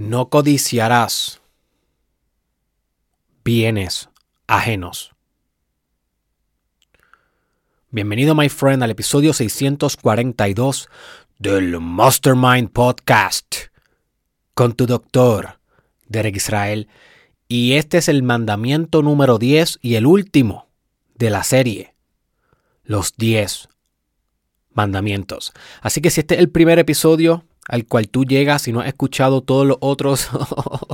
No codiciarás bienes ajenos. Bienvenido, my friend, al episodio 642 del Mastermind Podcast con tu doctor, Derek Israel. Y este es el mandamiento número 10 y el último de la serie, los 10 mandamientos. Así que si este es el primer episodio, al cual tú llegas y no has escuchado todos los otros.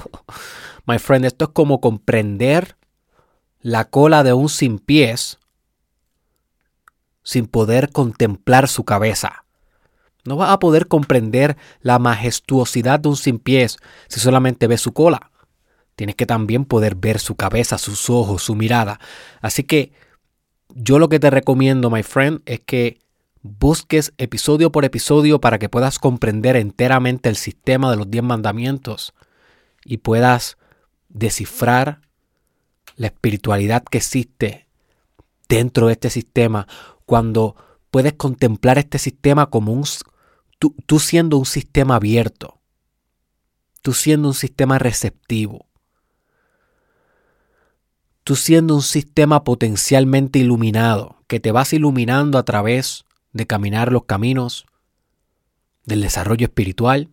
My friend, esto es como comprender la cola de un sin pies sin poder contemplar su cabeza. No vas a poder comprender la majestuosidad de un sin pies si solamente ves su cola. Tienes que también poder ver su cabeza, sus ojos, su mirada. Así que yo lo que te recomiendo, my friend, es que busques episodio por episodio para que puedas comprender enteramente el sistema de los diez mandamientos y puedas descifrar la espiritualidad que existe dentro de este sistema. Cuando puedes contemplar este sistema como un tú, siendo un sistema abierto, tú siendo un sistema receptivo, tú siendo un sistema potencialmente iluminado, que te vas iluminando a través de caminar los caminos del desarrollo espiritual,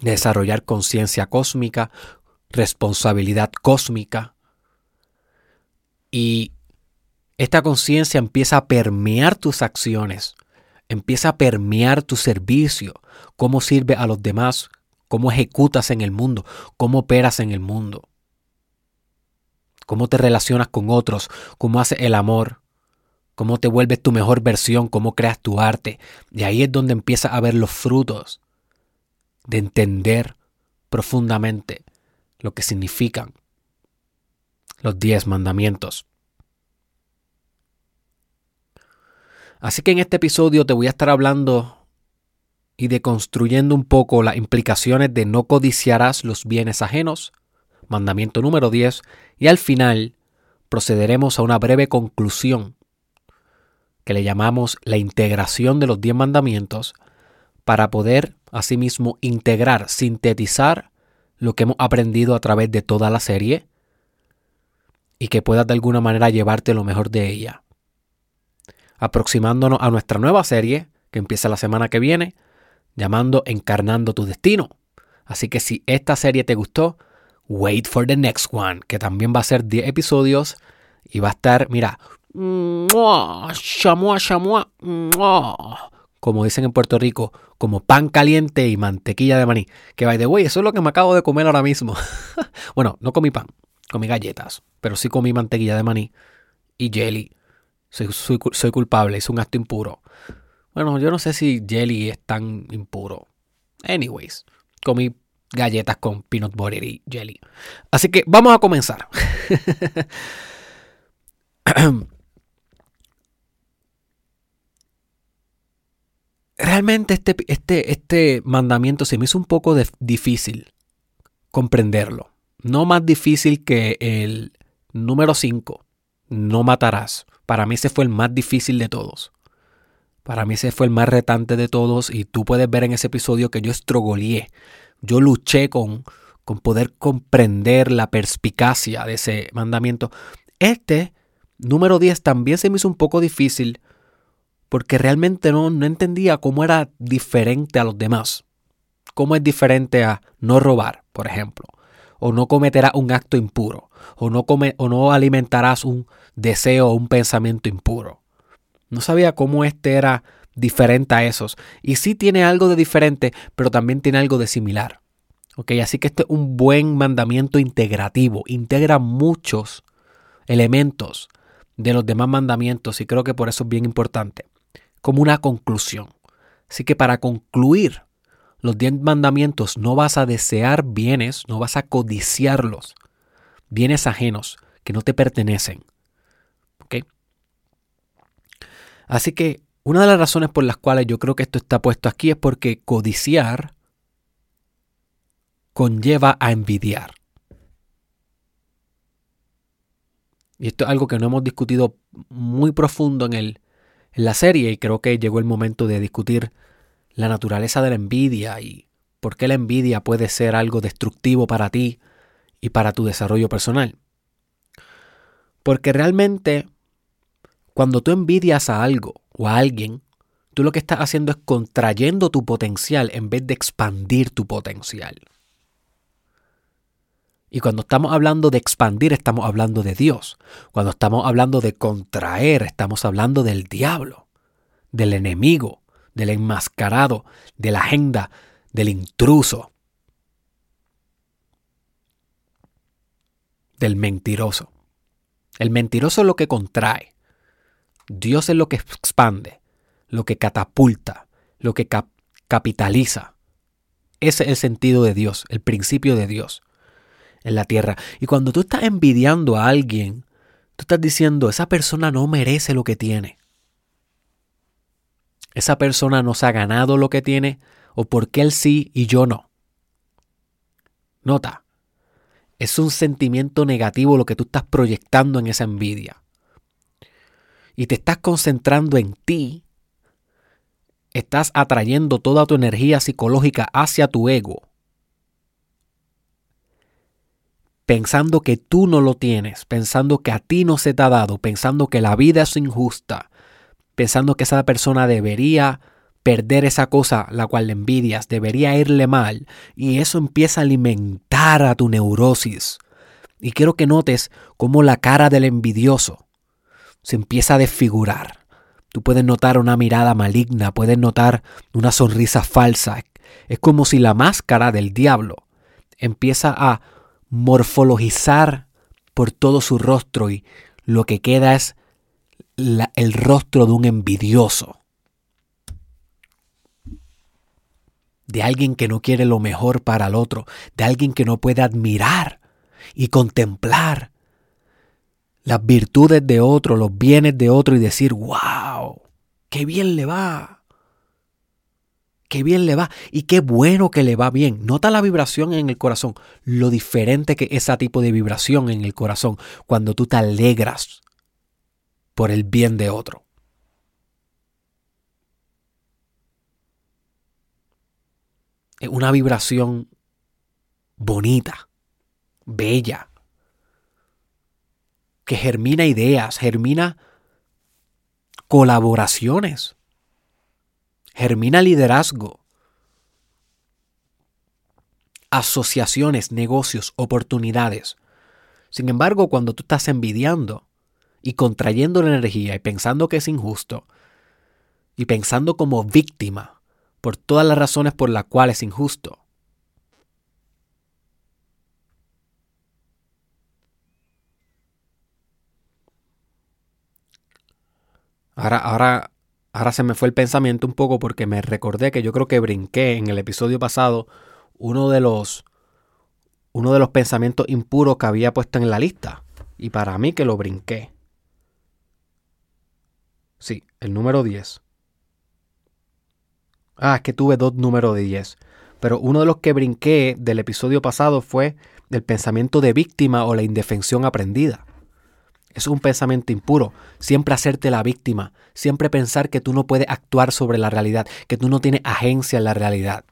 de desarrollar conciencia cósmica, responsabilidad cósmica. Y esta conciencia empieza a permear tus acciones, empieza a permear tu servicio, cómo sirve a los demás, cómo ejecutas en el mundo, cómo operas en el mundo, cómo te relacionas con otros, cómo haces el amor, cómo te vuelves tu mejor versión, cómo creas tu arte. Y ahí es donde empiezas a ver los frutos de entender profundamente lo que significan los diez mandamientos. Así que en este episodio te voy a estar hablando y deconstruyendo un poco las implicaciones de no codiciarás los bienes ajenos, mandamiento número 10, y al final procederemos a una breve conclusión que le llamamos la integración de los diez mandamientos, para poder asimismo integrar, sintetizar lo que hemos aprendido a través de toda la serie y que puedas de alguna manera llevarte lo mejor de ella. Aproximándonos a nuestra nueva serie, que empieza la semana que viene, llamando Encarnando tu Destino. Así que si esta serie te gustó, wait for the next one, que también va a ser 10 episodios y va a estar, mira, chamua, chamua, como dicen en Puerto Rico, como pan caliente y mantequilla de maní. Que by the way, eso es lo que me acabo de comer ahora mismo. bueno, no comí pan, comí galletas, pero sí comí mantequilla de maní y jelly. Soy, soy, culpable, es un acto impuro. Bueno, yo no sé si jelly es tan impuro. Anyways, comí galletas con peanut butter y jelly. Así que vamos a comenzar. realmente este, este, este mandamiento se me hizo un poco difícil comprenderlo. No más difícil que el número 5, no matarás. Para mí ese fue el más difícil de todos. Para mí ese fue el más retante de todos y tú puedes ver en ese episodio que yo estrogoleé. Yo luché con, con poder comprender la perspicacia de ese mandamiento. Este, número 10, también se me hizo un poco difícil porque realmente no, no entendía cómo era diferente a los demás. Cómo es diferente a no robar, por ejemplo, o no cometerás un acto impuro, o no, come, o no alimentarás un deseo o un pensamiento impuro. No sabía cómo este era diferente a esos. Y sí tiene algo de diferente, pero también tiene algo de similar. Así que este es un buen mandamiento integrativo. Integra muchos elementos de los demás mandamientos y creo que por eso es bien importante como una conclusión. Así que para concluir los diez mandamientos no vas a desear bienes, no vas a codiciarlos, bienes ajenos que no te pertenecen. ¿Ok? Así que una de las razones por las cuales yo creo que esto está puesto aquí es porque codiciar conlleva a envidiar. Y esto es algo que no hemos discutido muy profundo en el en la serie y creo que llegó el momento de discutir la naturaleza de la envidia y por qué la envidia puede ser algo destructivo para ti y para tu desarrollo personal. Porque realmente cuando tú envidias a algo o a alguien, tú lo que estás haciendo es contrayendo tu potencial en vez de expandir tu potencial. Y cuando estamos hablando de expandir, estamos hablando de Dios. Cuando estamos hablando de contraer, estamos hablando del diablo, del enemigo, del enmascarado, de la agenda, del intruso, del mentiroso. El mentiroso es lo que contrae. Dios es lo que expande, lo que catapulta, lo que capitaliza. Ese es el sentido de Dios, el principio de Dios en la tierra. Y cuando tú estás envidiando a alguien, tú estás diciendo, esa persona no merece lo que tiene. Esa persona no se ha ganado lo que tiene, o porque él sí y yo no. Nota, es un sentimiento negativo lo que tú estás proyectando en esa envidia y te estás concentrando en ti, estás atrayendo toda tu energía psicológica hacia tu ego, pensando que tú no lo tienes, pensando que a ti no se te ha dado, pensando que la vida es injusta, pensando que esa persona debería perder esa cosa la cual le envidias, debería irle mal, y eso empieza a alimentar a tu neurosis. Y quiero que notes cómo la cara del envidioso se empieza a desfigurar. Tú puedes notar una mirada maligna, puedes notar una sonrisa falsa. Es como si la máscara del diablo empieza a morfologizar por todo su rostro y lo que queda es el rostro de un envidioso. De alguien que no quiere lo mejor para el otro, de alguien que no puede admirar y contemplar las virtudes de otro, los bienes de otro y decir, wow, qué bien le va. Qué bien le va y qué bueno que le va bien. Nota la vibración en el corazón, lo diferente que es ese tipo de vibración en el corazón cuando tú te alegras por el bien de otro. Es una vibración bonita, bella, que germina ideas, germina colaboraciones, germina liderazgo, asociaciones, negocios, oportunidades. Sin embargo, cuando tú estás envidiando y contrayendo la energía y pensando que es injusto y pensando como víctima por todas las razones por las cuales es injusto, Ahora, ahora, ahora se me fue el pensamiento un poco porque me recordé que yo creo que brinqué en el episodio pasado uno de los uno de los pensamientos impuros que había puesto en la lista. Y para mí que lo brinqué. Sí, el número 10. Ah, es que tuve dos números de 10. Pero uno de los que brinqué del episodio pasado fue del pensamiento de víctima o la indefensión aprendida. Es un pensamiento impuro. Siempre hacerte la víctima. Siempre pensar que tú no puedes actuar sobre la realidad, que tú no tienes agencia en la realidad.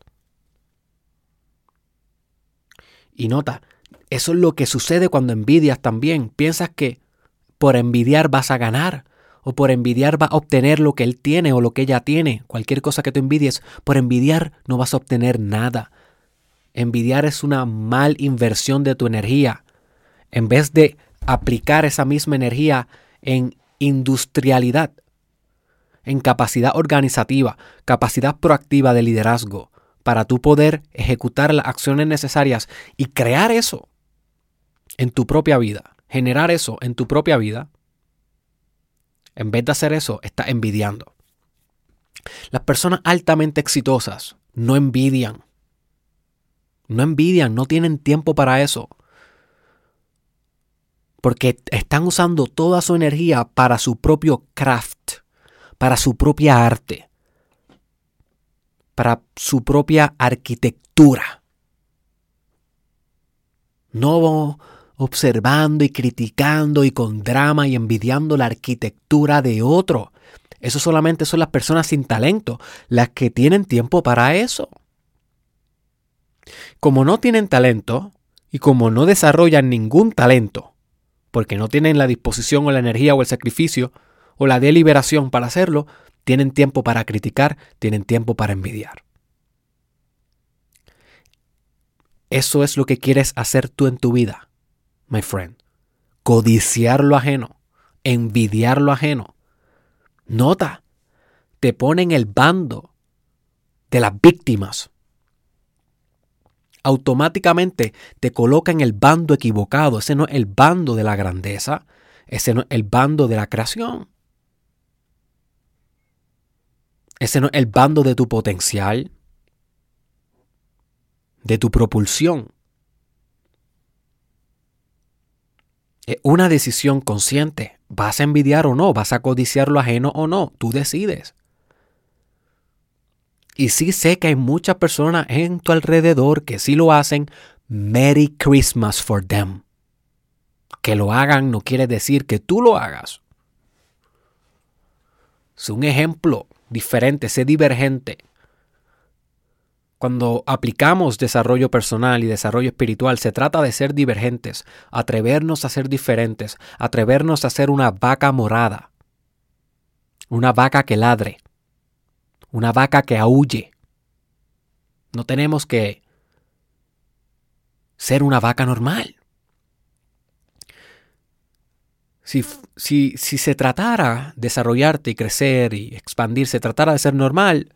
Y nota, eso es lo que sucede cuando envidias también. Piensas que por envidiar vas a ganar o por envidiar vas a obtener lo que él tiene o lo que ella tiene. Cualquier cosa que tú envidies, por envidiar no vas a obtener nada. Envidiar es una mal inversión de tu energía. En vez de aplicar esa misma energía en industrialidad, en capacidad organizativa, capacidad proactiva de liderazgo, para tú poder ejecutar las acciones necesarias y crear eso en tu propia vida, generar eso en tu propia vida, en vez de hacer eso, estás envidiando. Las personas altamente exitosas no envidian. No envidian, no tienen tiempo para eso porque están usando toda su energía para su propio craft, para su propia arte, para su propia arquitectura. No observando y criticando y con drama y envidiando la arquitectura de otro. Eso solamente son las personas sin talento, las que tienen tiempo para eso. Como no tienen talento y como no desarrollan ningún talento, porque no tienen la disposición o la energía o el sacrificio o la deliberación para hacerlo, tienen tiempo para criticar, tienen tiempo para envidiar. Eso es lo que quieres hacer tú en tu vida, my friend. Codiciar lo ajeno, envidiar lo ajeno. Nota, te ponen el bando de las víctimas. Automáticamente te coloca en el bando equivocado. Ese no es el bando de la grandeza. Ese no es el bando de la creación. Ese no es el bando de tu potencial, de tu propulsión. Es una decisión consciente. ¿Vas a envidiar o no? ¿Vas a codiciar lo ajeno o no? Tú decides. Y sí sé que hay muchas personas en tu alrededor que sí lo hacen. Merry Christmas for them. Que lo hagan no quiere decir que tú lo hagas. Es un ejemplo diferente, sé divergente. Cuando aplicamos desarrollo personal y desarrollo espiritual, se trata de ser divergentes, atrevernos a ser diferentes, atrevernos a ser una vaca morada, una vaca que ladre, una vaca que aúlle. No tenemos que ser una vaca normal. Si, si, si, se tratara de desarrollarte y crecer y expandir, se tratara de ser normal,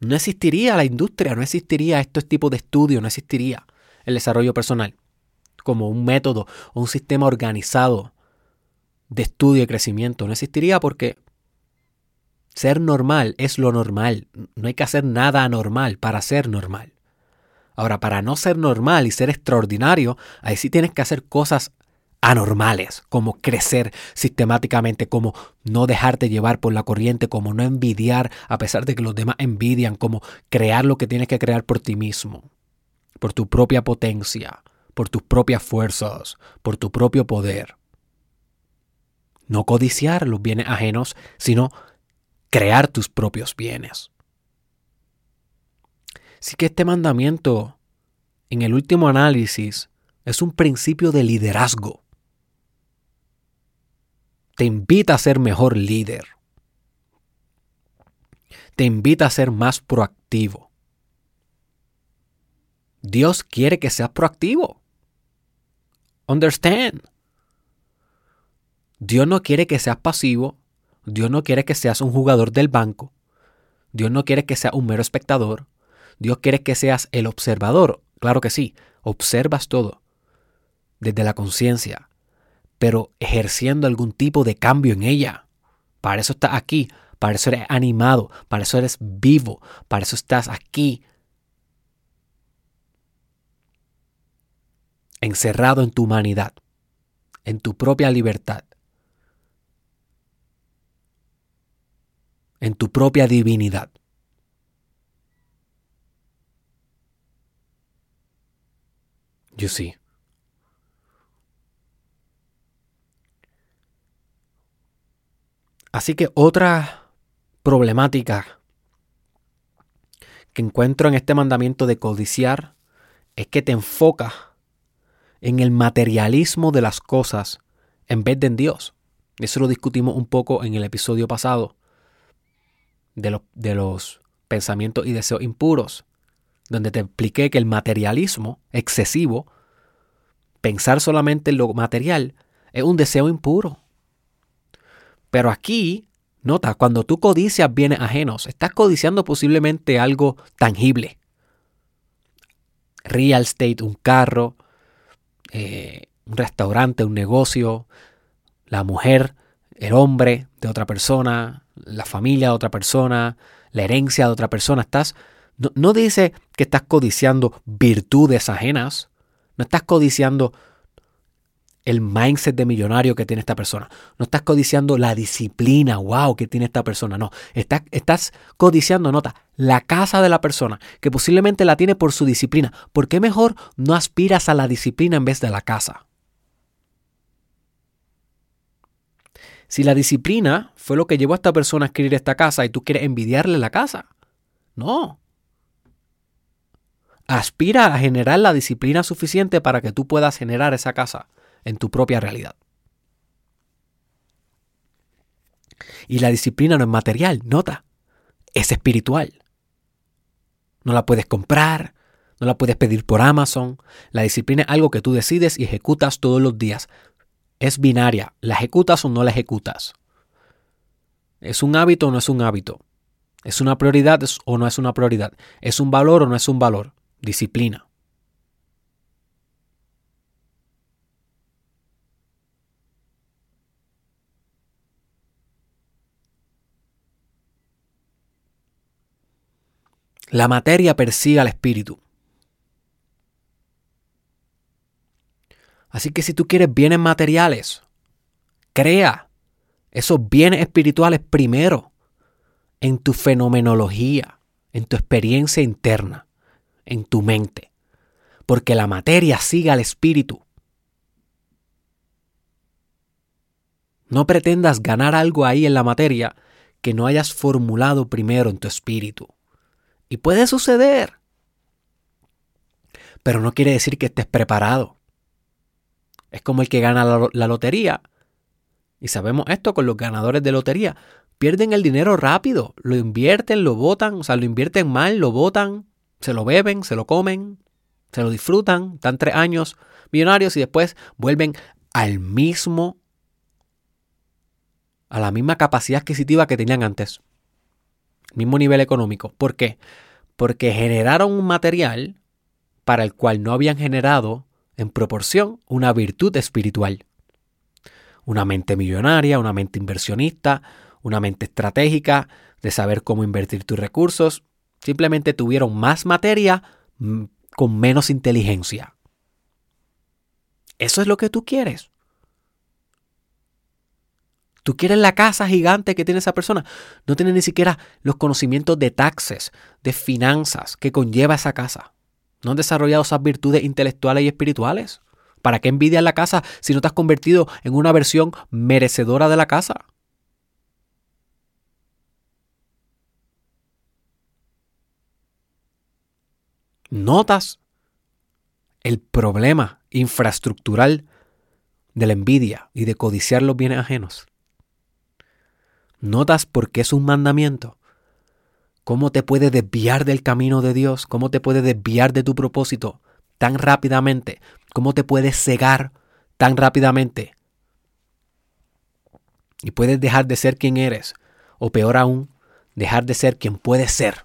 no existiría la industria, no existiría estos tipos de estudios, no existiría el desarrollo personal como un método o un sistema organizado de estudio y crecimiento. No existiría porque ser normal es lo normal. No hay que hacer nada anormal para ser normal. Ahora, para no ser normal y ser extraordinario, ahí sí tienes que hacer cosas anormales, como crecer sistemáticamente, como no dejarte llevar por la corriente, como no envidiar a pesar de que los demás envidian, como crear lo que tienes que crear por ti mismo, por tu propia potencia, por tus propias fuerzas, por tu propio poder. No codiciar los bienes ajenos, sino crear tus propios bienes. Así que este mandamiento, en el último análisis, es un principio de liderazgo. Te invita a ser mejor líder. Te invita a ser más proactivo. Dios quiere que seas proactivo. Understand. Dios no quiere que seas pasivo Dios no quiere que seas un jugador del banco. Dios no quiere que seas un mero espectador. Dios quiere que seas el observador. Claro que sí, observas todo desde la conciencia, pero ejerciendo algún tipo de cambio en ella. Para eso estás aquí, para eso eres animado, para eso eres vivo, para eso estás aquí. Encerrado en tu humanidad, en tu propia libertad. En tu propia divinidad. Yo sí. Así que otra problemática que encuentro en este mandamiento de codiciar es que te enfoca en el materialismo de las cosas en vez de en Dios. Eso lo discutimos un poco en el episodio pasado de, los pensamientos y deseos impuros, donde te expliqué que el materialismo excesivo, pensar solamente en lo material, es un deseo impuro. Pero aquí, nota, cuando tú codicias bienes ajenos, estás codiciando posiblemente algo tangible. Real estate, un carro, eh, un restaurante, un negocio, la mujer, el hombre de otra persona, la familia de otra persona, la herencia de otra persona. Estás, no, dice que estás codiciando virtudes ajenas, no estás codiciando el mindset de millonario que tiene esta persona. No estás codiciando la disciplina, wow, que tiene esta persona. No, estás, estás codiciando, nota, la casa de la persona, que posiblemente la tiene por su disciplina. ¿Por qué mejor no aspiras a la disciplina en vez de la casa? Si la disciplina fue lo que llevó a esta persona a escribir esta casa y tú quieres envidiarle la casa. No. aspira a generar la disciplina suficiente para que tú puedas generar esa casa en tu propia realidad. Y la disciplina no es material, nota, es espiritual. No la puedes comprar, no la puedes pedir por Amazon. La disciplina es algo que tú decides y ejecutas todos los días. Es binaria, la ejecutas o no la ejecutas. ¿Es un hábito o no es un hábito? ¿Es una prioridad o no es una prioridad? ¿Es un valor o no es un valor? Disciplina. La materia persigue al espíritu. Así que si tú quieres bienes materiales, crea esos bienes espirituales primero en tu fenomenología, en tu experiencia interna, en tu mente. Porque la materia sigue al espíritu. No pretendas ganar algo ahí en la materia que no hayas formulado primero en tu espíritu. Y puede suceder. Pero no quiere decir que estés preparado. Es como el que gana la, lotería. Y sabemos esto con los ganadores de lotería. Pierden el dinero rápido. Lo invierten, lo botan. O sea, lo invierten mal, lo botan. Se lo beben, se lo comen. Se lo disfrutan. Están tres años millonarios y después vuelven al mismo a la misma capacidad adquisitiva que tenían antes mismo nivel económico. ¿Por qué? Porque generaron un material para el cual no habían generado en proporción una virtud espiritual. Una mente millonaria, una mente inversionista, una mente estratégica de saber cómo invertir tus recursos. Simplemente tuvieron más materia mm, con menos inteligencia. Eso es lo que tú quieres. Tú quieres la casa gigante que tiene esa persona. No tiene ni siquiera los conocimientos de taxes, de finanzas que conlleva esa casa. No han desarrollado esas virtudes intelectuales y espirituales. ¿Para qué envidias la casa si no te has convertido en una versión merecedora de la casa? ¿Notas el problema infraestructural de la envidia y de codiciar los bienes ajenos? ¿Notas por qué es un mandamiento? ¿Cómo te puede desviar del camino de Dios? ¿Cómo te puede desviar de tu propósito tan rápidamente? ¿Cómo te puede cegar tan rápidamente? Y puedes dejar de ser quien eres. O peor aún, dejar de ser quien puedes ser.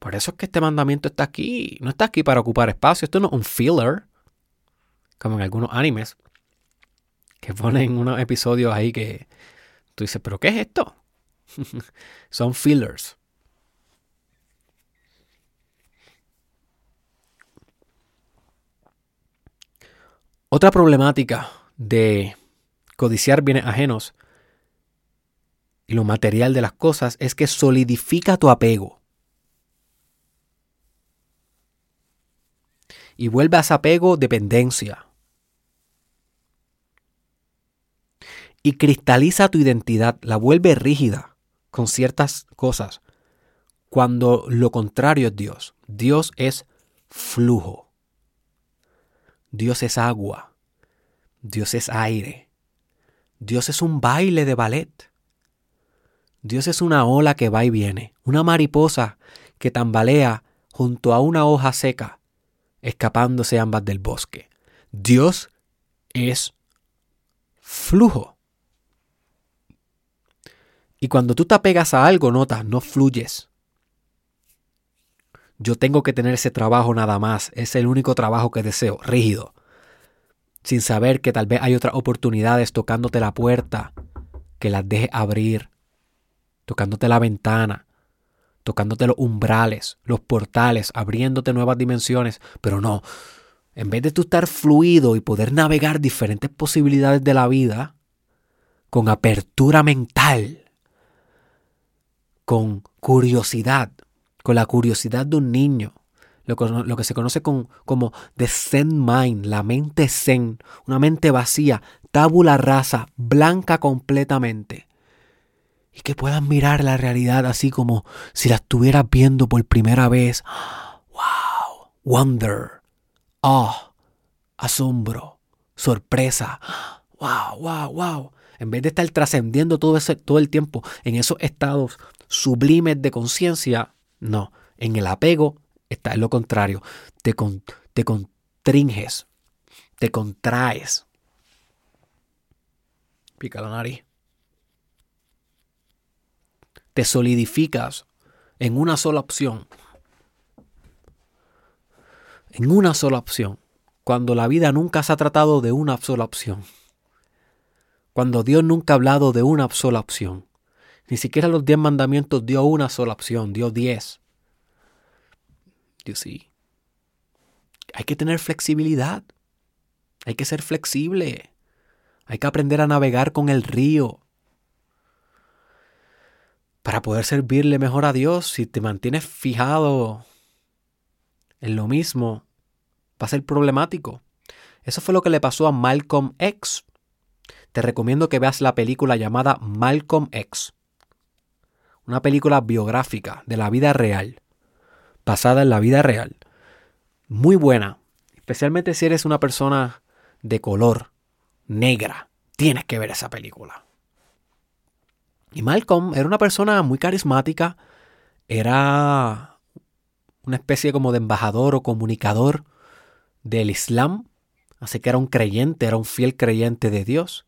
Por eso es que este mandamiento está aquí. No está aquí para ocupar espacio. Esto no es un filler. Como en algunos animes que ponen unos episodios ahí que tú dices, pero ¿qué es esto? Son fillers. Otra problemática de codiciar bienes ajenos y lo material de las cosas es que solidifica tu apego. Y vuelve a ese apego dependencia. y cristaliza tu identidad, la vuelve rígida con ciertas cosas, cuando lo contrario es Dios. Dios es flujo. Dios es agua. Dios es aire. Dios es un baile de ballet. Dios es una ola que va y viene, una mariposa que tambalea junto a una hoja seca, escapándose ambas del bosque. Dios es flujo. Y cuando tú te apegas a algo, notas, no fluyes. Yo tengo que tener ese trabajo nada más. Es el único trabajo que deseo, rígido. Sin saber que tal vez hay otras oportunidades tocándote la puerta, que las dejes abrir, tocándote la ventana, tocándote los umbrales, los portales, abriéndote nuevas dimensiones. Pero no, en vez de tú estar fluido y poder navegar diferentes posibilidades de la vida, con apertura mental, con curiosidad, con la curiosidad de un niño, lo, que se conoce como the Zen Mind, la mente Zen, una mente vacía, tábula rasa, blanca completamente. y que puedas mirar la realidad así como si la estuvieras viendo por primera vez. ¡Wow! Wonder, oh, asombro, sorpresa. ¡Wow, wow, wow! En vez de estar trascendiendo todo, ese, todo el tiempo en esos estados sublimes de conciencia, no. En el apego está en lo contrario. Te, te contringes, te contraes. Pica la nariz te solidificas en una sola opción. En una sola opción. Cuando la vida nunca se ha tratado de una sola opción. Cuando Dios nunca ha hablado de una sola opción. Ni siquiera los diez mandamientos dio una sola opción, dio diez. Dios sí. Hay que tener flexibilidad. Hay que ser flexible. Hay que aprender a navegar con el río para poder servirle mejor a Dios, si te mantienes fijado en lo mismo, va a ser problemático. Eso fue lo que le pasó a Malcolm X. Te recomiendo que veas la película llamada Malcolm X. Una película biográfica de la vida real, basada en la vida real. Muy buena, especialmente si eres una persona de color negra. Tienes que ver esa película. Y Malcolm era una persona muy carismática, era una especie como de embajador o comunicador del Islam, así que era un creyente, era un fiel creyente de Dios,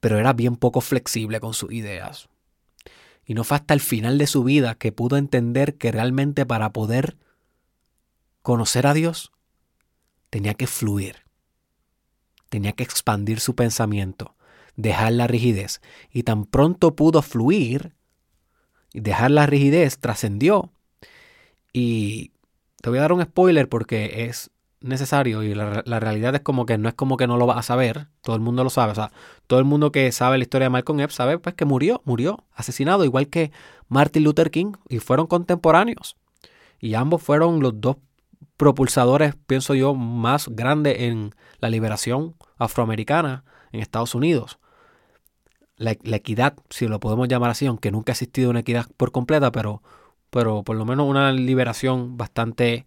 pero era bien poco flexible con sus ideas. Y no fue hasta el final de su vida que pudo entender que realmente para poder conocer a Dios tenía que fluir, tenía que expandir su pensamiento, dejar la rigidez. Y tan pronto pudo fluir y dejar la rigidez, trascendió. Y te voy a dar un spoiler porque es necesario y la, realidad es como que no es como que no lo vas a saber, todo el mundo lo sabe, o sea, todo el mundo que sabe la historia de Malcolm X sabe pues que murió, murió asesinado, igual que Martin Luther King y fueron contemporáneos. Y ambos fueron los dos propulsadores, pienso yo, más grandes en la liberación afroamericana en Estados Unidos la, equidad, si lo podemos llamar así, aunque nunca ha existido una equidad por completa, pero, pero por lo menos una liberación bastante,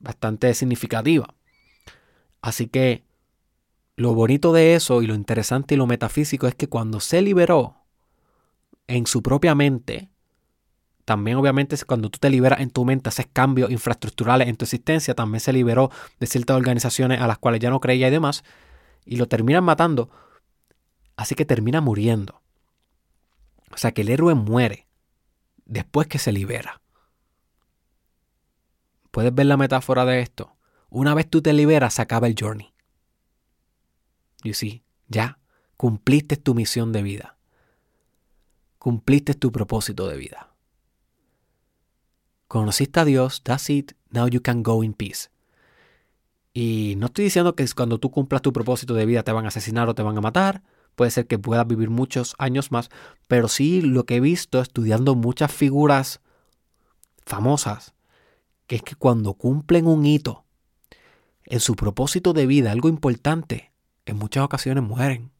bastante significativa. Así que lo bonito de eso y lo interesante y lo metafísico es que cuando se liberó en su propia mente, también obviamente cuando tú te liberas en tu mente, haces cambios infraestructurales en tu existencia, también se liberó de ciertas organizaciones a las cuales ya no creía y demás, y lo terminan matando Así que termina muriendo. O sea que el héroe muere después que se libera. ¿Puedes ver la metáfora de esto? Una vez tú te liberas, se acaba el journey. Y sí, ya cumpliste tu misión de vida. Cumpliste tu propósito de vida. Conociste a Dios, that's it, now you can go in peace. Y no estoy diciendo que cuando tú cumplas tu propósito de vida te van a asesinar o te van a matar puede ser que pueda vivir muchos años más, pero sí lo que he visto estudiando muchas figuras famosas, que es que cuando cumplen un hito en su propósito de vida, algo importante, en muchas ocasiones mueren.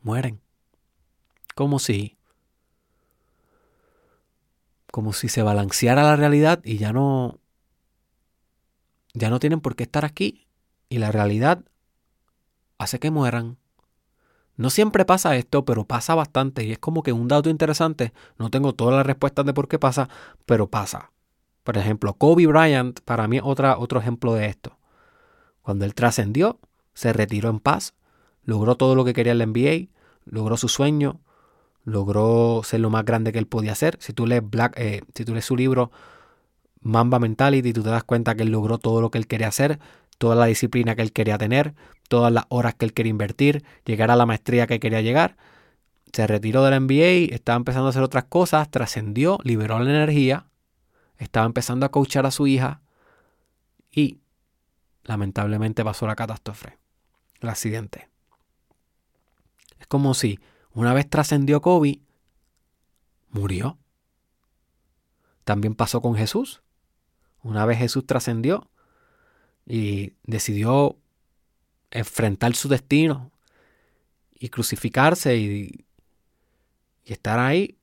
Mueren. Como si como si se balanceara la realidad y ya no ya no tienen por qué estar aquí y la realidad hace que mueran. No siempre pasa esto, pero pasa bastante y es como que un dato interesante. No tengo todas las respuestas de por qué pasa, pero pasa. Por ejemplo, Kobe Bryant para mí es otra, otro ejemplo de esto. Cuando él trascendió, se retiró en paz, logró todo lo que quería el NBA, logró su sueño, logró ser lo más grande que él podía ser. Si tú lees, eh, si tú lees su libro Mamba Mentality, tú te das cuenta que él logró todo lo que él quería hacer, toda la disciplina que él quería tener, todas las horas que él quería invertir, llegar a la maestría que quería llegar. Se retiró del MBA, estaba empezando a hacer otras cosas, trascendió, liberó la energía, estaba empezando a coachar a su hija y lamentablemente pasó la catástrofe, el accidente. Es como si una vez trascendió Kobe, murió. También pasó con Jesús. Una vez Jesús trascendió, y decidió enfrentar su destino y crucificarse y, y estar ahí,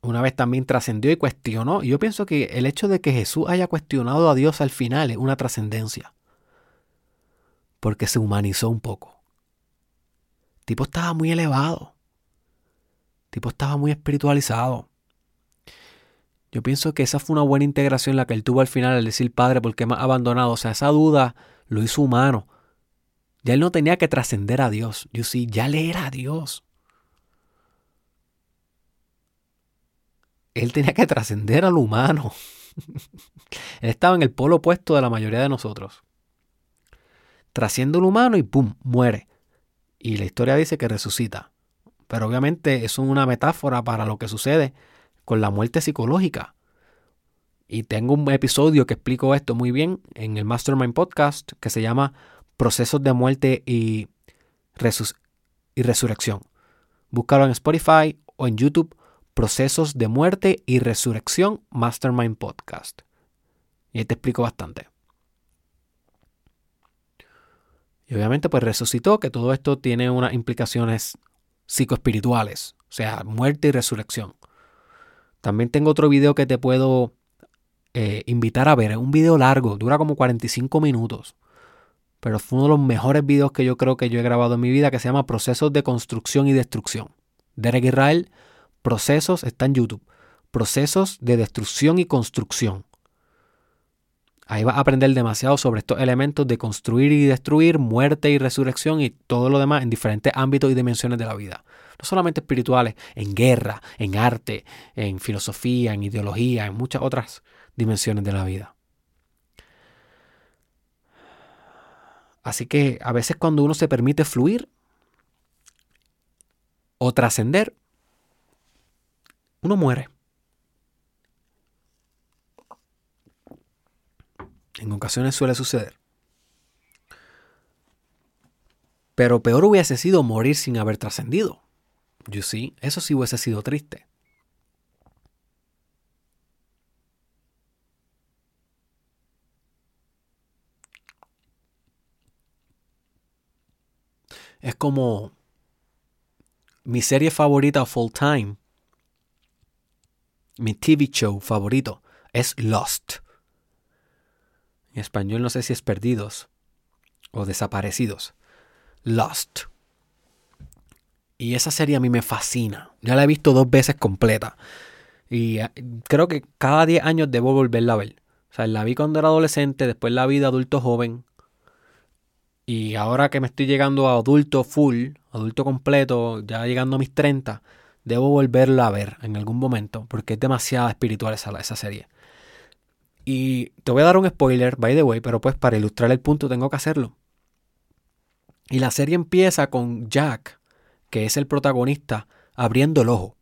una vez también trascendió y cuestionó. Y yo pienso que el hecho de que Jesús haya cuestionado a Dios al final es una trascendencia. Porque se humanizó un poco. Tipo estaba muy elevado. El tipo estaba muy espiritualizado. Yo pienso que esa fue una buena integración la que él tuvo al final al decir Padre, porque me ha abandonado? O sea, esa duda lo hizo humano. Ya él no tenía que trascender a Dios. Yo sí, ya le era a Dios. Él tenía que trascender al humano. él estaba en el polo opuesto de la mayoría de nosotros. Trasciende al humano y ¡pum! muere. Y la historia dice que resucita. Pero obviamente es una metáfora para lo que sucede con la muerte psicológica. Y tengo un episodio que explico esto muy bien en el Mastermind Podcast que se llama Procesos de Muerte y, y Resurrección. Búscalo en Spotify o en YouTube Procesos de Muerte y Resurrección Mastermind Podcast. Y ahí te explico bastante. Y obviamente pues resucitó, que todo esto tiene unas implicaciones psicoespirituales, o sea, muerte y resurrección. También tengo otro video que te puedo eh, invitar a ver. Es un video largo, dura como 45 minutos. Pero fue uno de los mejores videos que yo creo que yo he grabado en mi vida, que se llama Procesos de Construcción y Destrucción. Derek Israel Procesos está en YouTube. Procesos de destrucción y construcción. Ahí vas a aprender demasiado sobre estos elementos de construir y destruir, muerte y resurrección y todo lo demás en diferentes ámbitos y dimensiones de la vida. No solamente espirituales, en guerra, en arte, en filosofía, en ideología, en muchas otras dimensiones de la vida. Así que a veces cuando uno se permite fluir o trascender, uno muere. En ocasiones suele suceder. Pero peor hubiese sido morir sin haber trascendido. Yo sí, eso sí hubiese sido triste. Es como mi serie favorita full time mi TV show favorito es Lost. En español no sé si es perdidos o desaparecidos. Lost. Y esa serie a mí me fascina. Ya la he visto dos veces completa. Y eh, creo que cada 10 años debo volverla a ver. O sea, la vi cuando era adolescente, después la vi de adulto joven. Y ahora que me estoy llegando a adulto full, adulto completo, ya llegando a mis 30, Debo volverla a ver en algún momento porque es demasiado espiritual esa, esa serie. Y te voy a dar un spoiler, by the way, pero pues para ilustrar el punto tengo que hacerlo. Y la serie empieza con Jack, que es el protagonista, abriendo el ojo.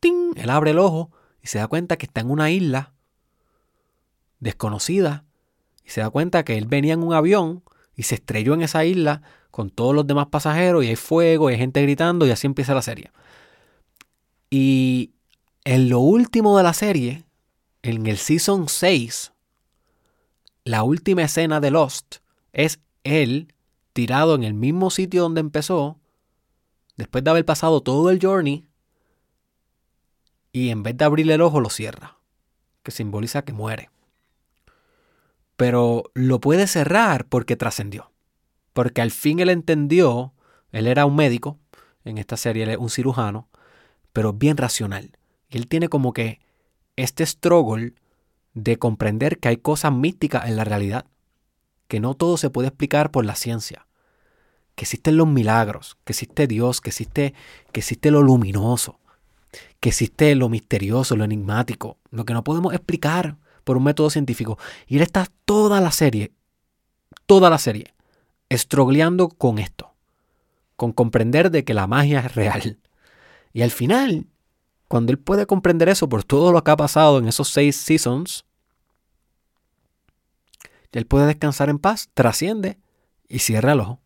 ¡Ting! Él abre el ojo y se da cuenta que está en una isla desconocida. Y se da cuenta que él venía en un avión y se estrelló en esa isla con todos los demás pasajeros y hay fuego y hay gente gritando y así empieza la serie. Y en lo último de la serie, en el Season 6, la última escena de Lost es él tirado en el mismo sitio donde empezó, después de haber pasado todo el journey, y en vez de abrirle el ojo lo cierra, que simboliza que muere. Pero lo puede cerrar porque trascendió, porque al fin él entendió, él era un médico, en esta serie él es un cirujano, pero bien racional. él tiene como que este struggle de comprender que hay cosas místicas en la realidad, que no todo se puede explicar por la ciencia, que existen los milagros, que existe Dios, que existe, que existe lo luminoso, que existe lo misterioso, lo enigmático, lo que no podemos explicar por un método científico. Y él está toda la serie, toda la serie, estrogleando con esto, con comprender de que la magia es real, y al final, cuando él puede comprender eso por todo lo que ha pasado en esos seis seasons, él puede descansar en paz, trasciende y cierra el ojo.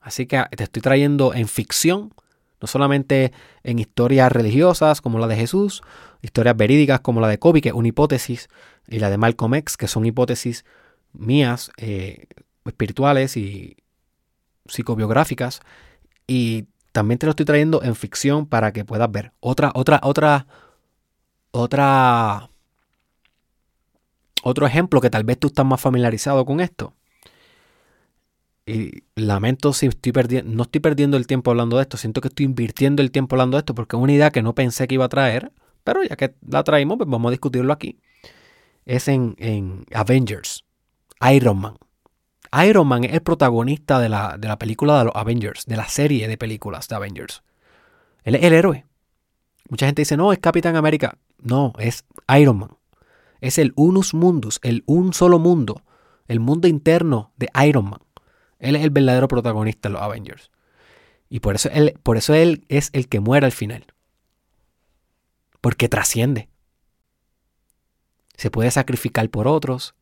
Así que te estoy trayendo en ficción, no solamente en historias religiosas como la de Jesús, historias verídicas como la de Kobe, que es una hipótesis, y la de Malcolm X, que son hipótesis mías, eh, espirituales y psicobiográficas, Y también te lo estoy trayendo en ficción para que puedas ver. Otra, otra, otra, otra, otro ejemplo que tal vez tú estás más familiarizado con esto. Y lamento si estoy perdiendo, no estoy perdiendo el tiempo hablando de esto, siento que estoy invirtiendo el tiempo hablando de esto porque es una idea que no pensé que iba a traer, pero ya que la traímos, pues vamos a discutirlo aquí. Es en, en Avengers, Iron Man. Iron Man es el protagonista de la, de la película de los Avengers, de la serie de películas de Avengers. Él es el héroe. Mucha gente dice, no, es Capitán América. No, es Iron Man. Es el unus mundus, el un solo mundo, el mundo interno de Iron Man. Él es el verdadero protagonista de los Avengers. Y por eso él, por eso él es el que muere al final. Porque trasciende. Se puede sacrificar por otros,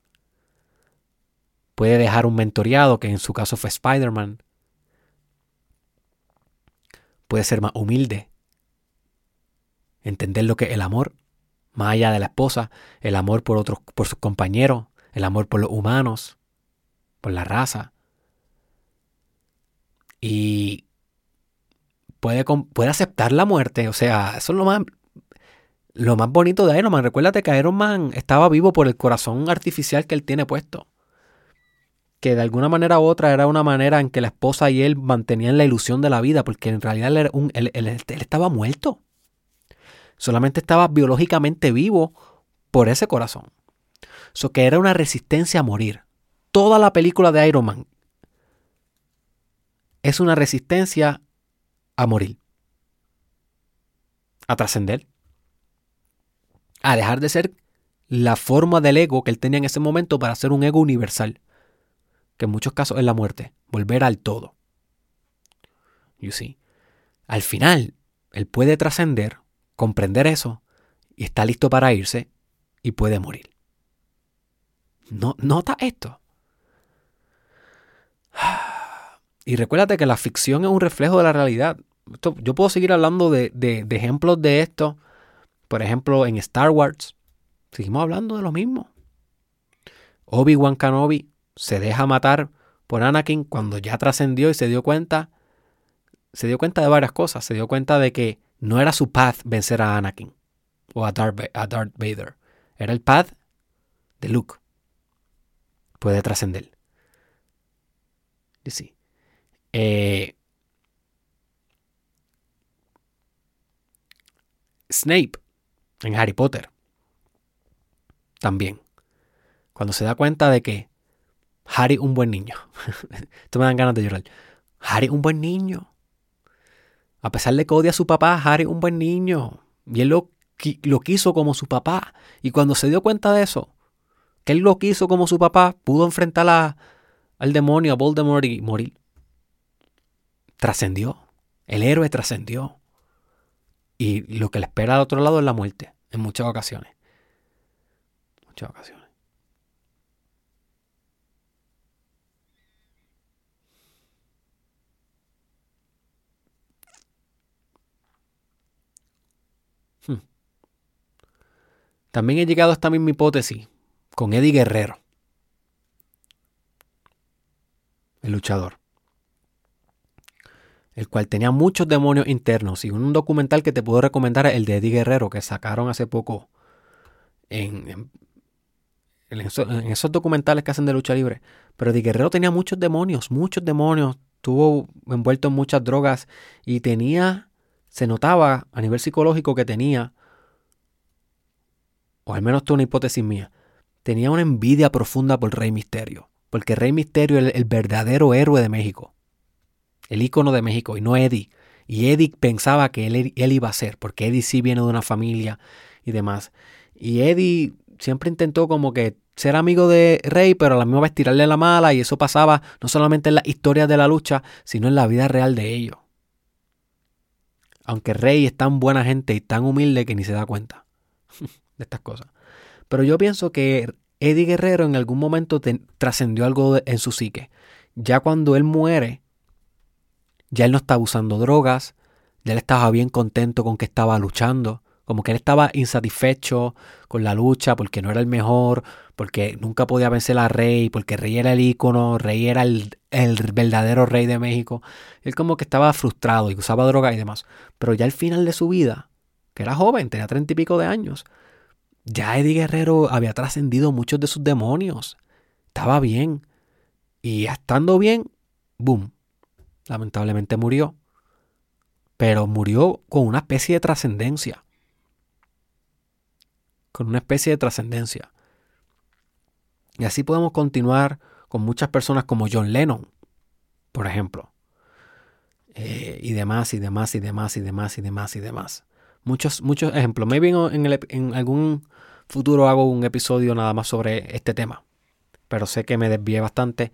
Puede dejar un mentoreado, que en su caso fue Spider-Man. Puede ser más humilde. Entender lo que es el amor, más allá de la esposa, el amor por otros, por sus compañeros, el amor por los humanos, por la raza. Y puede, aceptar la muerte. O sea, eso es lo más, lo más bonito de Iron Man. Recuérdate que Iron Man estaba vivo por el corazón artificial que él tiene puesto que de alguna manera u otra era una manera en que la esposa y él mantenían la ilusión de la vida, porque en realidad él, estaba muerto. Solamente estaba biológicamente vivo por ese corazón. Eso que era una resistencia a morir. Toda la película de Iron Man es una resistencia a morir. A trascender. A dejar de ser la forma del ego que él tenía en ese momento para ser un ego universal que en muchos casos es la muerte, volver al todo. You see. Al final, él puede trascender, comprender eso, y está listo para irse y puede morir. No, nota esto. Y recuérdate que la ficción es un reflejo de la realidad. yo puedo seguir hablando de, de ejemplos de esto. Por ejemplo, en Star Wars, seguimos hablando de lo mismo. Obi-Wan Kenobi se deja matar por Anakin cuando ya trascendió y se dio cuenta, se dio cuenta de varias cosas. Se dio cuenta de que no era su path vencer a Anakin o a Darth, Vader. Era el path de Luke. Puede trascender. Sí. Eh, Snape en Harry Potter. También. Cuando se da cuenta de que Harry, un buen niño. Esto me dan ganas de llorar. Harry, un buen niño. A pesar de que odia a su papá, Harry, un buen niño. Y él lo, lo quiso como su papá. Y cuando se dio cuenta de eso, que él lo quiso como su papá, pudo enfrentar al demonio, a Voldemort y morir. Trascendió. El héroe trascendió. Y lo que le espera al otro lado es la muerte, en muchas ocasiones. Muchas ocasiones. También he llegado a esta misma hipótesis con Eddie Guerrero, el luchador, el cual tenía muchos demonios internos. Y un documental que te puedo recomendar es el de Eddie Guerrero, que sacaron hace poco en, esos, documentales que hacen de lucha libre. Pero Eddie Guerrero tenía muchos demonios, muchos demonios. Estuvo envuelto en muchas drogas y tenía, se notaba a nivel psicológico que tenía o al menos esto es una hipótesis mía, tenía una envidia profunda por Rey Misterio, porque Rey Misterio es el, verdadero héroe de México, el ícono de México, y no Eddie. Y Eddie pensaba que él, iba a ser, porque Eddie sí viene de una familia y demás. Y Eddie siempre intentó como que ser amigo de Rey, pero a la misma vez tirarle la mala, y eso pasaba no solamente en las historias de la lucha, sino en la vida real de ellos. Aunque Rey es tan buena gente y tan humilde que ni se da cuenta. de estas cosas. Pero yo pienso que Eddie Guerrero en algún momento trascendió algo en su psique. Ya cuando él muere, ya él no estaba usando drogas, ya él estaba bien contento con que estaba luchando, como que él estaba insatisfecho con la lucha porque no era el mejor, porque nunca podía vencer a Rey, porque Rey era el ícono, Rey era el, el verdadero rey de México. Él como que estaba frustrado y usaba droga y demás. Pero ya al final de su vida, que era joven, tenía treinta y pico de años, ya Eddie Guerrero había trascendido muchos de sus demonios. Estaba bien. Y estando bien, boom. Lamentablemente murió. Pero murió con una especie de trascendencia. Con una especie de trascendencia. Y así podemos continuar con muchas personas como John Lennon, por ejemplo. Eh, y demás, y demás, y demás, y demás, y demás, y demás. Muchos, muchos ejemplos. Maybe en, en algún futuro hago un episodio nada más sobre este tema. Pero sé que me desvié bastante.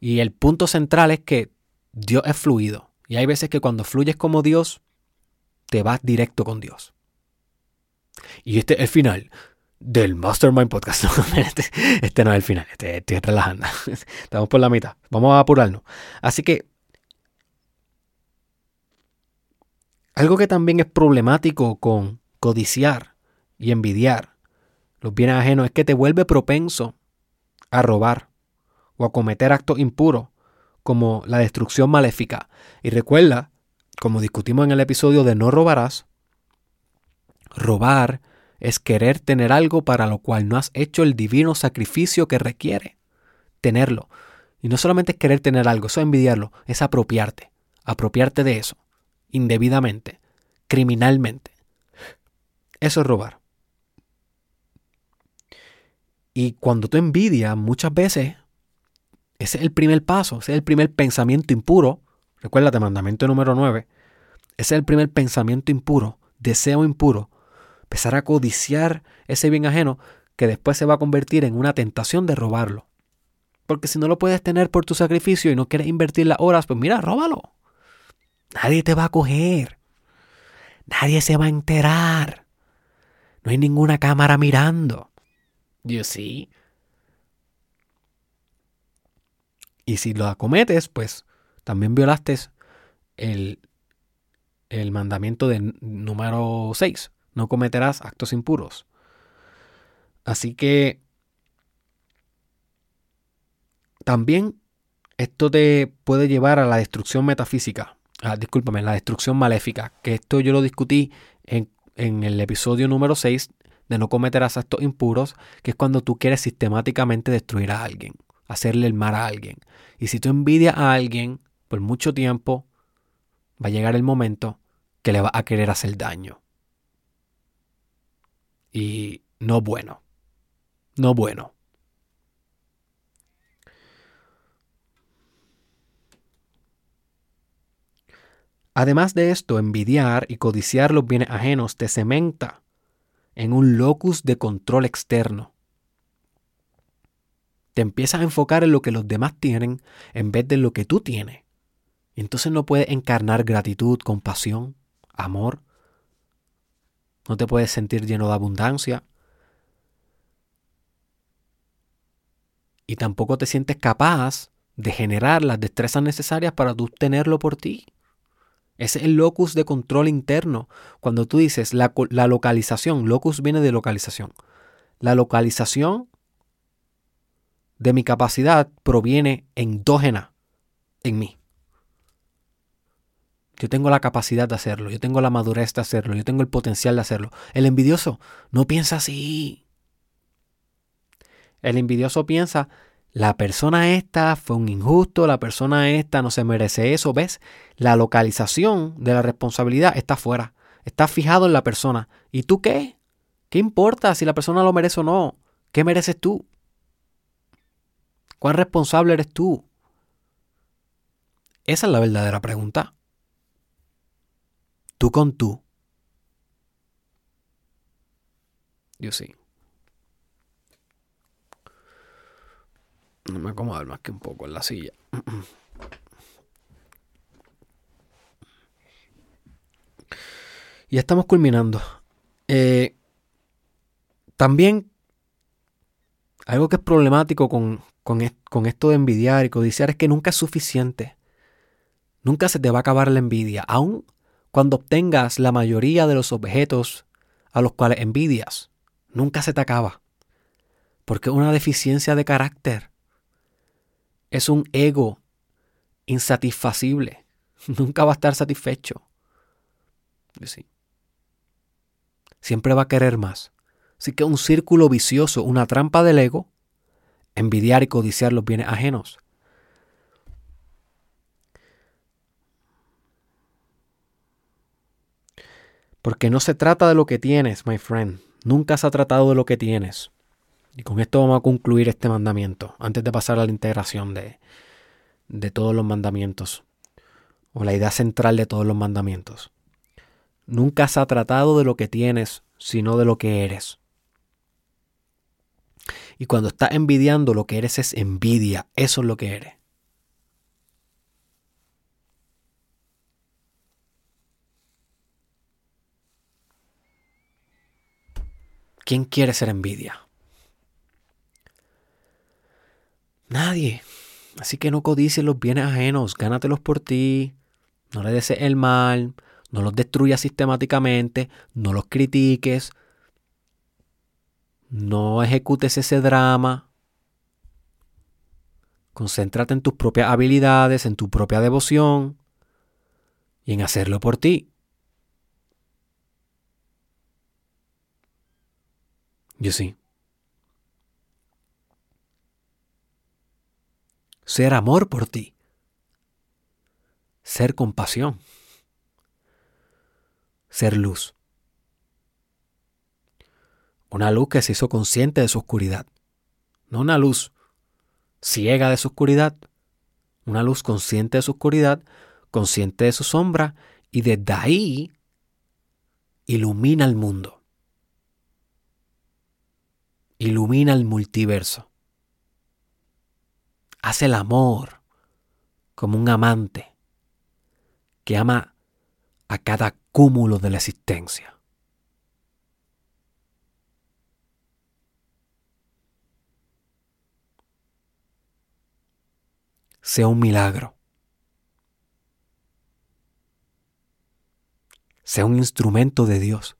Y el punto central es que Dios es fluido. Y hay veces que cuando fluyes como Dios, te vas directo con Dios. Y este es el final del Mastermind Podcast. Este, este, no es el final, este, estoy relajando. Estamos por la mitad. Vamos a apurarnos. Así que algo que también es problemático con codiciar y envidiar los bienes ajenos es que te vuelve propenso a robar o a cometer actos impuros como la destrucción maléfica. Y recuerda, como discutimos en el episodio de No robarás, robar es querer tener algo para lo cual no has hecho el divino sacrificio que requiere tenerlo. Y no solamente es querer tener algo, eso es envidiarlo, es apropiarte, apropiarte de eso, indebidamente, criminalmente. Eso es robar. Y cuando tú envidias, muchas veces, ese es el primer paso, ese es el primer pensamiento impuro. Recuérdate, mandamiento número 9. Ese es el primer pensamiento impuro, deseo impuro, empezar a codiciar ese bien ajeno que después se va a convertir en una tentación de robarlo. Porque si no lo puedes tener por tu sacrificio y no quieres invertir las horas, pues mira, róbalo. Nadie te va a coger. Nadie se va a enterar. No hay ninguna cámara mirando. You see. Y si lo acometes, pues también violaste el, el mandamiento de número 6 no cometerás actos impuros. Así que también esto te puede llevar a la destrucción metafísica. Ah, discúlpame, la destrucción maléfica. Que esto yo lo discutí en, en el episodio número 6 de no cometerás actos impuros, que es cuando tú quieres sistemáticamente destruir a alguien, hacerle el mal a alguien. Y si tú envidias a alguien por mucho tiempo, va a llegar el momento que le va a querer hacer daño y no bueno. No bueno. Además de esto, envidiar y codiciar los bienes ajenos te cementa en un locus de control externo. Te empiezas a enfocar en lo que los demás tienen en vez de lo que tú tienes. Y entonces no puedes encarnar gratitud, compasión, amor, no te puedes sentir lleno de abundancia. Y tampoco te sientes capaz de generar las destrezas necesarias para tú tenerlo por ti. Es el locus de control interno. Cuando tú dices la, la localización, locus viene de localización. La localización de mi capacidad proviene endógena en mí. Yo tengo la capacidad de hacerlo, yo tengo la madurez de hacerlo, yo tengo el potencial de hacerlo. El envidioso no piensa así. El envidioso piensa, la persona esta fue un injusto, la persona esta no se merece eso, ¿ves? La localización de la responsabilidad está fuera, está fijado en la persona. ¿Y tú qué? ¿Qué importa si la persona lo merece o no? ¿Qué mereces tú? ¿Cuán responsable eres tú? Esa es la verdadera pregunta tú con tú. Yo sí. No me acomodo más que un poco en la silla. Y estamos culminando. Eh, también algo que es problemático con, con, esto de envidiar y codiciar es que nunca es suficiente. Nunca se te va a acabar la envidia. Aún cuando obtengas la mayoría de los objetos a los cuales envidias, nunca se te acaba. Porque es una deficiencia de carácter. Es un ego insatisfacible. Nunca va a estar satisfecho. Sí. Siempre va a querer más. Así que un círculo vicioso, una trampa del ego, envidiar y codiciar los bienes ajenos. Porque no se trata de lo que tienes, my friend. Nunca se ha tratado de lo que tienes. Y con esto vamos a concluir este mandamiento, antes de pasar a la integración de, de todos los mandamientos, o la idea central de todos los mandamientos. Nunca se ha tratado de lo que tienes, sino de lo que eres. Y cuando estás envidiando, lo que eres es envidia. Eso es lo que eres. ¿Quién quiere ser envidia? Nadie. Así que no codicies los bienes ajenos, gánatelos por ti, no le desees el mal, no los destruyas sistemáticamente, no los critiques, no ejecutes ese drama. Concéntrate en tus propias habilidades, en tu propia devoción y en hacerlo por ti. Yo sí. Ser amor por ti. Ser compasión. Ser luz. Una luz que se hizo consciente de su oscuridad. No una luz ciega de su oscuridad. Una luz consciente de su oscuridad, consciente de su sombra y desde ahí ilumina el mundo ilumina el multiverso. Hace el amor como un amante que ama a cada cúmulo de la existencia. Sea un milagro. Sea un instrumento de Dios.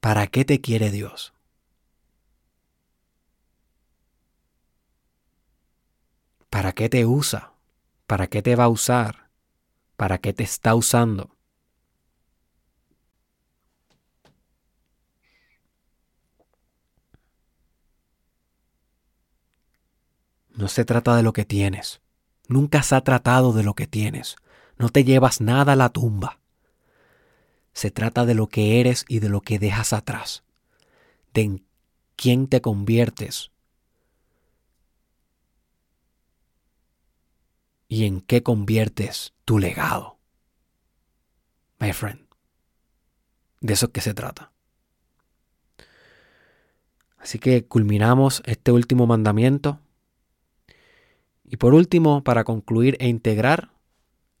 ¿Para qué te quiere Dios? ¿Para qué te usa? ¿Para qué te va a usar? ¿Para qué te está usando? No se trata de lo que tienes. Nunca se ha tratado de lo que tienes. No te llevas nada a la tumba. Se trata de lo que eres y de lo que dejas atrás, de en quién te conviertes y en qué conviertes tu legado. My friend, de eso es que se trata. Así que culminamos este último mandamiento. Y por último, para concluir e integrar,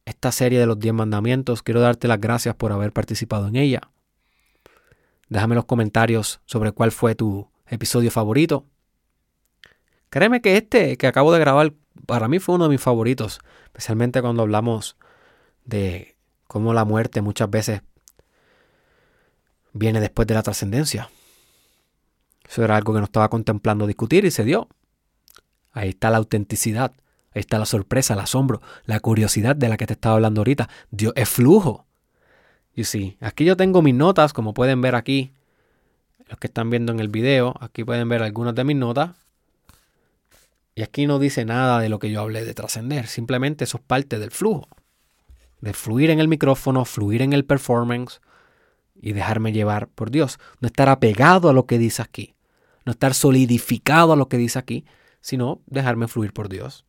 esta serie de los 10 mandamientos. Quiero darte las gracias por haber participado en ella. Déjame los comentarios sobre cuál fue tu episodio favorito. Créeme que este que acabo de grabar para mí fue uno de mis favoritos, especialmente cuando hablamos de cómo la muerte muchas veces viene después de la trascendencia. Eso era algo que no estaba contemplando discutir y se dio. Ahí está la autenticidad Ahí está la sorpresa, el asombro, la curiosidad de la que te estaba hablando ahorita. Dios es flujo. Y sí, aquí yo tengo mis notas, como pueden ver aquí. Los que están viendo en el video, aquí pueden ver algunas de mis notas. Y aquí no dice nada de lo que yo hablé de trascender. Simplemente eso es parte del flujo. De fluir en el micrófono, fluir en el performance y dejarme llevar por Dios. No estar apegado a lo que dice aquí. No estar solidificado a lo que dice aquí, sino dejarme fluir por Dios.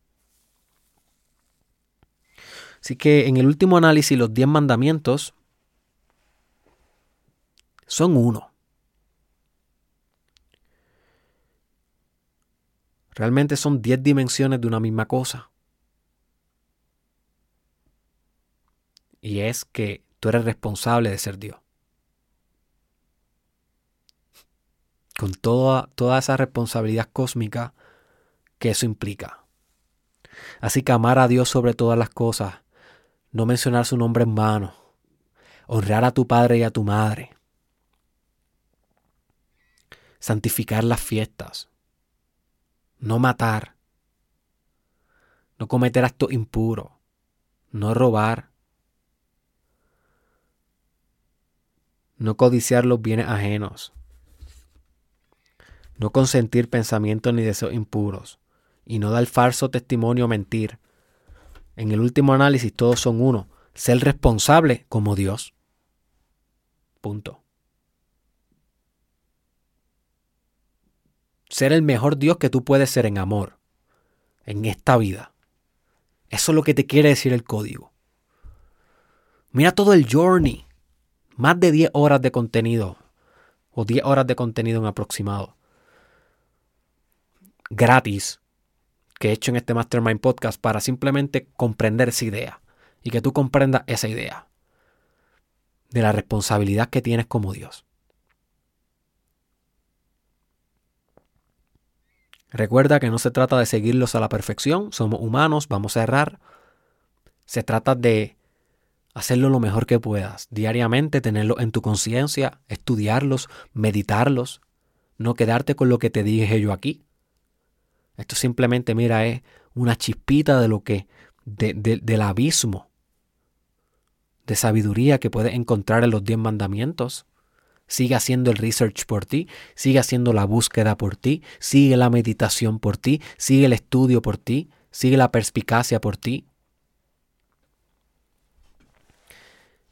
Así que en el último análisis, los 10 mandamientos son uno. Realmente son 10 dimensiones de una misma cosa. Y es que tú eres responsable de ser Dios. Con toda, toda esa responsabilidad cósmica que eso implica. Así que amar a Dios sobre todas las cosas no mencionar su nombre en vano, honrar a tu padre y a tu madre, santificar las fiestas, no matar, no cometer actos impuros, no robar, no codiciar los bienes ajenos, no consentir pensamientos ni deseos impuros, y no dar falso testimonio o mentir. En el último análisis todos son uno, ser responsable como Dios. Punto. Ser el mejor Dios que tú puedes ser en amor, en esta vida. Eso es lo que te quiere decir el código. Mira todo el journey. Más de 10 horas de contenido. O 10 horas de contenido en aproximado. Gratis. Que he hecho en este Mastermind Podcast para simplemente comprender esa idea. Y que tú comprendas esa idea. De la responsabilidad que tienes como Dios. Recuerda que no se trata de seguirlos a la perfección, somos humanos, vamos a errar. Se trata de hacerlo lo mejor que puedas, diariamente tenerlos en tu conciencia, estudiarlos, meditarlos, no quedarte con lo que te dije yo aquí. Esto simplemente, mira, es una chispita de lo que, del abismo de sabiduría que puedes encontrar en los diez mandamientos. Sigue haciendo el research por ti, sigue haciendo la búsqueda por ti, sigue la meditación por ti, sigue el estudio por ti, sigue la perspicacia por ti.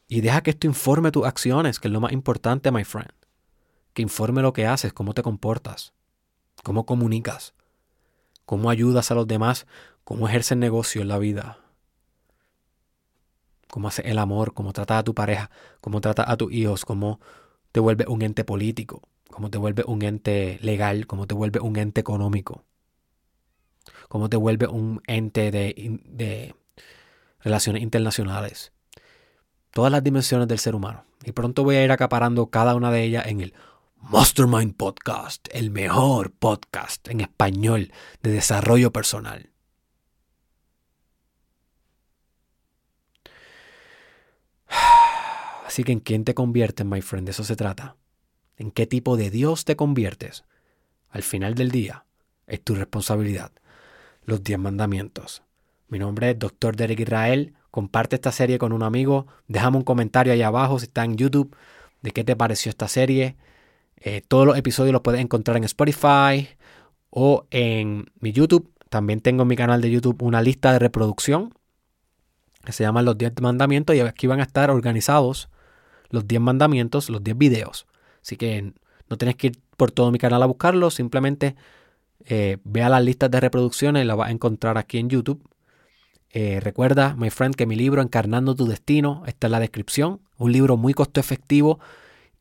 Y deja que esto informe tus acciones, que es lo más importante, my friend. Que informe lo que haces, cómo te comportas, cómo comunicas, cómo ayudas a los demás, cómo ejerces negocio en la vida, cómo haces el amor, cómo tratas a tu pareja, cómo tratas a tus hijos, cómo te vuelve un ente político, cómo te vuelve un ente legal, cómo te vuelve un ente económico, cómo te vuelve un ente de, de relaciones internacionales. Todas las dimensiones del ser humano. Y pronto voy a ir acaparando cada una de ellas en el Mastermind Podcast, el mejor podcast en español de desarrollo personal. Así que en quién te conviertes, my friend, de eso se trata. ¿En qué tipo de Dios te conviertes? Al final del día, es tu responsabilidad. Los diez mandamientos. Mi nombre es Dr. Derek Israel. Comparte esta serie con un amigo. Déjame un comentario ahí abajo si está en YouTube de qué te pareció esta serie. Eh, todos los episodios los puedes encontrar en Spotify o en mi YouTube. También tengo en mi canal de YouTube una lista de reproducción que se llama Los 10 Mandamientos y aquí van a estar organizados los 10 mandamientos, los 10 videos. Así que no tienes que ir por todo mi canal a buscarlo, simplemente eh, vea las listas de reproducciones y la vas a encontrar aquí en YouTube. Eh, recuerda, my friend, que mi libro Encarnando tu Destino está en la descripción. Un libro muy costo efectivo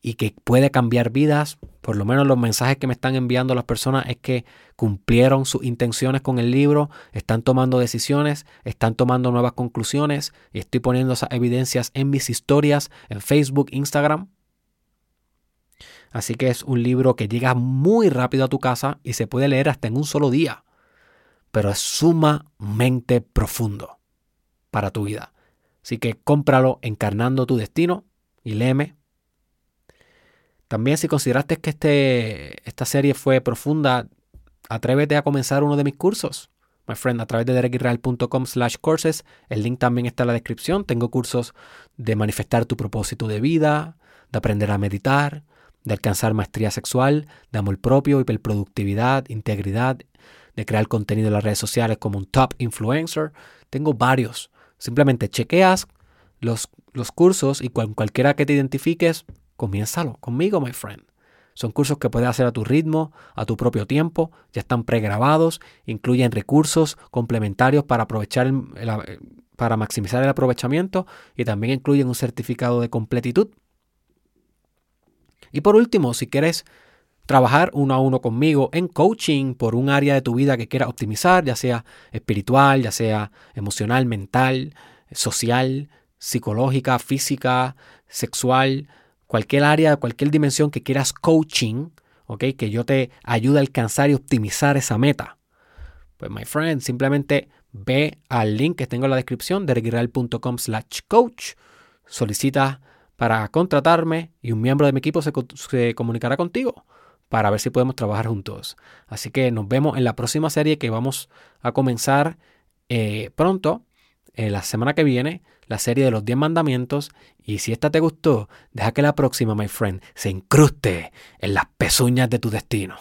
y que puede cambiar vidas. Por lo menos los mensajes que me están enviando las personas es que cumplieron sus intenciones con el libro, están tomando decisiones, están tomando nuevas conclusiones y estoy poniendo esas evidencias en mis historias en Facebook, Instagram. Así que es un libro que llega muy rápido a tu casa y se puede leer hasta en un solo día, pero es sumamente profundo para tu vida. Así que cómpralo encarnando tu destino y léeme también si consideraste que este, esta serie fue profunda, atrévete a comenzar uno de mis cursos. My friend, a través de derekisrael.com slash courses. El link también está en la descripción. Tengo cursos de manifestar tu propósito de vida, de aprender a meditar, de alcanzar maestría sexual, de amor propio, hiperproductividad, integridad, de crear contenido en las redes sociales como un top influencer. Tengo varios. Simplemente chequeas los, los cursos y cualquiera que te identifiques, comiénzalo conmigo, my friend. Son cursos que puedes hacer a tu ritmo, a tu propio tiempo, ya están pregrabados, incluyen recursos complementarios para aprovechar para maximizar el aprovechamiento y también incluyen un certificado de completitud. Y por último, si quieres trabajar uno a uno conmigo en coaching por un área de tu vida que quieras optimizar, ya sea espiritual, ya sea emocional, mental, social, psicológica, física, sexual, cualquier área, cualquier dimensión que quieras coaching, ¿ok? Que yo te ayude a alcanzar y optimizar esa meta. Pues, my friend, simplemente ve al link que tengo en la descripción de reguirreal.com slash coach, solicita para contratarme y un miembro de mi equipo se, se, comunicará contigo para ver si podemos trabajar juntos. Así que nos vemos en la próxima serie que vamos a comenzar eh, pronto, en la semana que viene, la serie de los 10 mandamientos. Y si esta te gustó, deja que la próxima, my friend, se incruste en las pezuñas de tu destino.